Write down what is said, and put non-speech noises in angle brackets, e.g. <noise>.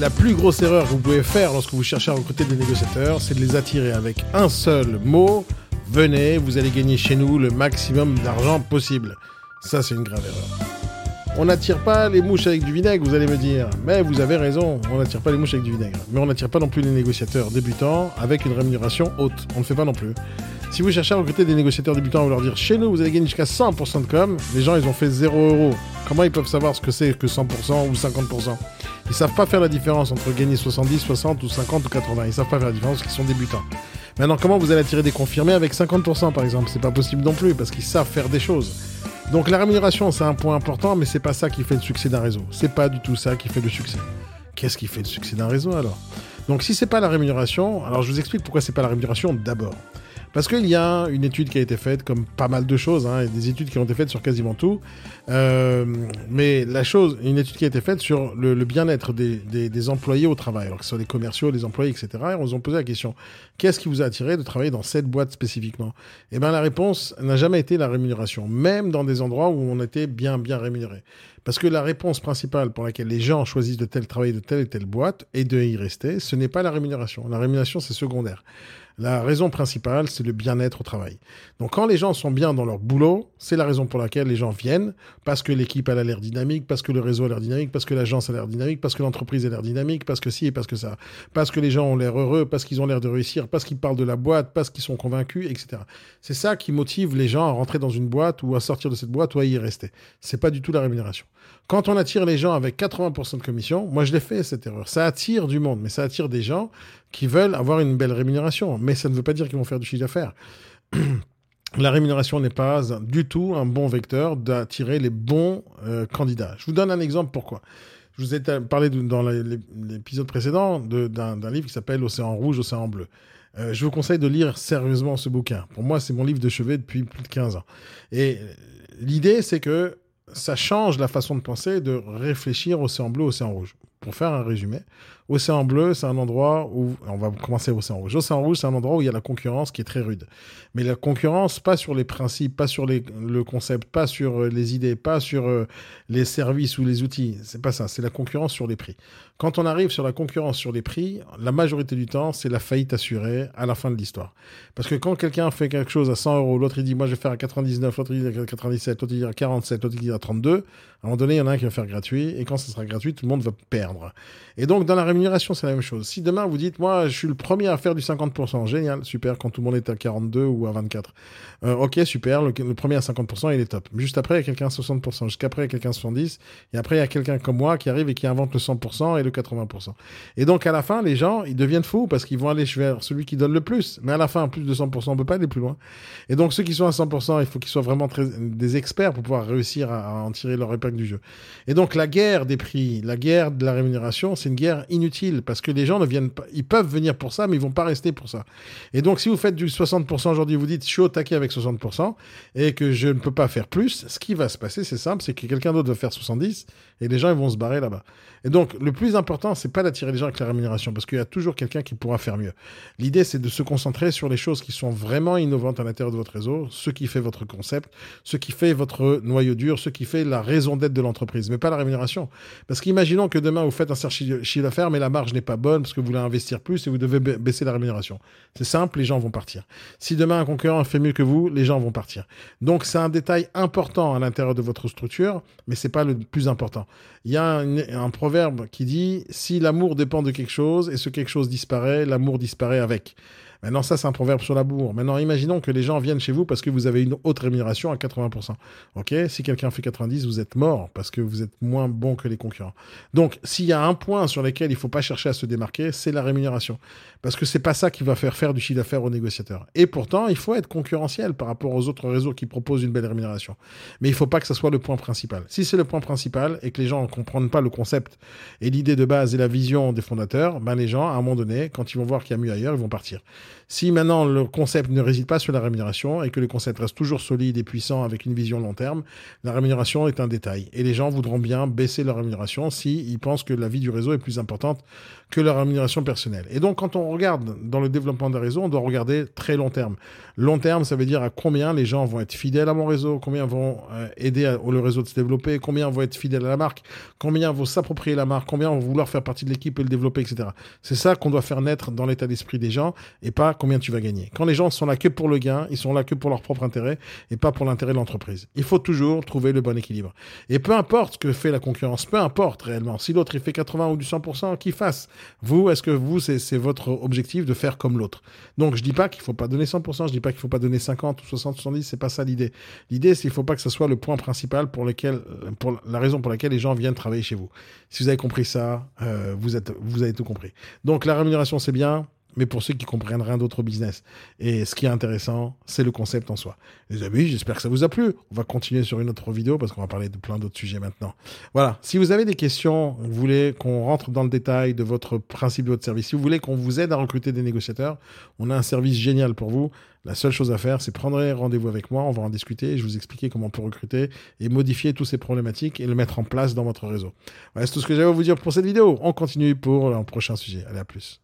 La plus grosse erreur que vous pouvez faire lorsque vous cherchez à recruter des négociateurs, c'est de les attirer avec un seul mot. Venez, vous allez gagner chez nous le maximum d'argent possible. Ça, c'est une grave erreur. On n'attire pas les mouches avec du vinaigre, vous allez me dire. Mais vous avez raison, on n'attire pas les mouches avec du vinaigre. Mais on n'attire pas non plus les négociateurs débutants avec une rémunération haute. On ne fait pas non plus. Si vous cherchez à recruter des négociateurs débutants, vous leur dire chez nous, vous allez gagner jusqu'à 100% de com. Les gens, ils ont fait 0 euros. Comment ils peuvent savoir ce que c'est que 100% ou 50% Ils savent pas faire la différence entre gagner 70, 60 ou 50 ou 80. Ils savent pas faire la différence parce qu'ils sont débutants. Maintenant, comment vous allez attirer des confirmés avec 50% par exemple? C'est pas possible non plus parce qu'ils savent faire des choses. Donc la rémunération, c'est un point important, mais c'est pas ça qui fait le succès d'un réseau. C'est pas du tout ça qui fait le succès. Qu'est-ce qui fait le succès d'un réseau alors? Donc si c'est pas la rémunération, alors je vous explique pourquoi c'est pas la rémunération d'abord. Parce qu'il y a une étude qui a été faite, comme pas mal de choses, hein, des études qui ont été faites sur quasiment tout. Euh, mais la chose, une étude qui a été faite sur le, bien-être des, employés au travail, alors que ce soit les commerciaux, les employés, etc. Et on nous a posé la question qu'est-ce qui vous a attiré de travailler dans cette boîte spécifiquement? Eh bien, la réponse n'a jamais été la rémunération, même dans des endroits où on était bien, bien rémunéré. Parce que la réponse principale pour laquelle les gens choisissent de tel travailler de telle et telle boîte et de y rester, ce n'est pas la rémunération. La rémunération, c'est secondaire. La raison principale, c'est le bien-être au travail. Donc quand les gens sont bien dans leur boulot, c'est la raison pour laquelle les gens viennent, parce que l'équipe a l'air dynamique, parce que le réseau a l'air dynamique, parce que l'agence a l'air dynamique, parce que l'entreprise a l'air dynamique, parce que si et parce que ça, parce que les gens ont l'air heureux, parce qu'ils ont l'air de réussir, parce qu'ils parlent de la boîte, parce qu'ils sont convaincus, etc. C'est ça qui motive les gens à rentrer dans une boîte ou à sortir de cette boîte ou à y rester. C'est pas du tout la rémunération. Quand on attire les gens avec 80% de commission, moi je l'ai fait cette erreur. Ça attire du monde, mais ça attire des gens qui veulent avoir une belle rémunération. Mais ça ne veut pas dire qu'ils vont faire du chiffre d'affaires. <clears throat> La rémunération n'est pas du tout un bon vecteur d'attirer les bons euh, candidats. Je vous donne un exemple pourquoi. Je vous ai parlé dans l'épisode précédent d'un livre qui s'appelle Océan rouge, Océan bleu. Euh, je vous conseille de lire sérieusement ce bouquin. Pour moi, c'est mon livre de chevet depuis plus de 15 ans. Et l'idée, c'est que ça change la façon de penser, de réfléchir océan bleu, océan rouge. Pour faire un résumé, Océan Bleu, c'est un endroit où, on va commencer Océan Rouge. Océan Rouge, c'est un endroit où il y a la concurrence qui est très rude. Mais la concurrence, pas sur les principes, pas sur le concept, pas sur euh, les idées, pas sur euh, les services ou les outils. C'est pas ça. C'est la concurrence sur les prix. Quand on arrive sur la concurrence sur les prix, la majorité du temps, c'est la faillite assurée à la fin de l'histoire. Parce que quand quelqu'un fait quelque chose à 100 euros, l'autre il dit moi je vais faire à 99, l'autre il dit à 97, l'autre il dit à 47, l'autre il dit à 32, à un moment donné, il y en a un qui va faire gratuit, et quand ça sera gratuit, tout le monde va perdre. Et donc dans la rémunération, c'est la même chose. Si demain vous dites moi je suis le premier à faire du 50%, génial, super, quand tout le monde est à 42 ou à 24. Euh, ok, super, le, premier à 50%, il est top. Juste après, il y a quelqu'un à 60%, jusqu'après, il y a quelqu'un à 70%, et après, il y a quelqu'un comme moi qui arrive et qui invente le 100% et le 80%. Et donc, à la fin, les gens, ils deviennent fous parce qu'ils vont aller vers celui qui donne le plus. Mais à la fin, plus de 100%, on peut pas aller plus loin. Et donc, ceux qui sont à 100%, il faut qu'ils soient vraiment des experts pour pouvoir réussir à, en tirer leur épingle du jeu. Et donc, la guerre des prix, la guerre de la rémunération, c'est une guerre inutile parce que les gens ne viennent pas, ils peuvent venir pour ça, mais ils vont pas rester pour ça. Et donc, si vous faites du 60% aujourd'hui, vous dites, je suis au taquet avec 60% et que je ne peux pas faire plus, ce qui va se passer, c'est simple, c'est que quelqu'un d'autre va faire 70 et les gens ils vont se barrer là-bas. Et donc, le plus important, c'est pas d'attirer les gens avec la rémunération, parce qu'il y a toujours quelqu'un qui pourra faire mieux. L'idée, c'est de se concentrer sur les choses qui sont vraiment innovantes à l'intérieur de votre réseau, ce qui fait votre concept, ce qui fait votre noyau dur, ce qui fait la raison d'être de l'entreprise, mais pas la rémunération. Parce qu'imaginons que demain, vous faites un certain chiffre d'affaires, mais la marge n'est pas bonne parce que vous voulez investir plus et vous devez baisser la rémunération. C'est simple, les gens vont partir. Si demain, un concurrent fait mieux que vous, les gens vont partir. Donc, c'est un détail important à l'intérieur de votre structure, mais c'est pas le plus important. Il y a un, proverbe qui dit si l'amour dépend de quelque chose et ce quelque chose disparaît, l'amour disparaît avec. Maintenant, ça, c'est un proverbe sur la bourre. Maintenant, imaginons que les gens viennent chez vous parce que vous avez une haute rémunération à 80%. OK? Si quelqu'un fait 90, vous êtes mort parce que vous êtes moins bon que les concurrents. Donc, s'il y a un point sur lequel il ne faut pas chercher à se démarquer, c'est la rémunération. Parce que c'est pas ça qui va faire faire du chiffre d'affaires aux négociateurs. Et pourtant, il faut être concurrentiel par rapport aux autres réseaux qui proposent une belle rémunération. Mais il faut pas que ça soit le point principal. Si c'est le point principal et que les gens ne comprennent pas le concept et l'idée de base et la vision des fondateurs, ben les gens, à un moment donné, quand ils vont voir qu'il y a mieux ailleurs, ils vont partir. Si maintenant le concept ne réside pas sur la rémunération et que le concept reste toujours solide et puissant avec une vision long terme, la rémunération est un détail. Et les gens voudront bien baisser leur rémunération s'ils pensent que la vie du réseau est plus importante que la rémunération personnelle. Et donc, quand on regarde dans le développement des réseaux, on doit regarder très long terme. Long terme, ça veut dire à combien les gens vont être fidèles à mon réseau, combien vont euh, aider le réseau de se développer, combien vont être fidèles à la marque, combien vont s'approprier la marque, combien vont vouloir faire partie de l'équipe et le développer, etc. C'est ça qu'on doit faire naître dans l'état d'esprit des gens et combien tu vas gagner. Quand les gens sont là que pour le gain, ils sont là que pour leur propre intérêt et pas pour l'intérêt de l'entreprise. Il faut toujours trouver le bon équilibre. Et peu importe ce que fait la concurrence, peu importe réellement. Si l'autre il fait 80 ou du 100%, qu'il fasse? Vous, est-ce que vous, c'est votre objectif de faire comme l'autre? Donc je dis pas qu'il faut pas donner 100%, je dis pas qu'il faut pas donner 50 ou 60, 70, c'est pas ça l'idée. L'idée, c'est qu'il faut pas que ce soit le point principal pour lequel, pour la raison pour laquelle les gens viennent travailler chez vous. Si vous avez compris ça, euh, vous êtes, vous avez tout compris. Donc la rémunération c'est bien, mais pour ceux qui comprennent rien d'autre au business. Et ce qui est intéressant, c'est le concept en soi. Les amis, j'espère que ça vous a plu. On va continuer sur une autre vidéo parce qu'on va parler de plein d'autres sujets maintenant. Voilà. Si vous avez des questions, vous voulez qu'on rentre dans le détail de votre principe de votre service, si vous voulez qu'on vous aide à recruter des négociateurs, on a un service génial pour vous. La seule chose à faire, c'est prendre rendez-vous avec moi, on va en discuter, et je vous expliquer comment on peut recruter et modifier toutes ces problématiques et le mettre en place dans votre réseau. Voilà, c'est tout ce que j'avais à vous dire pour cette vidéo. On continue pour un prochain sujet. Allez, à plus.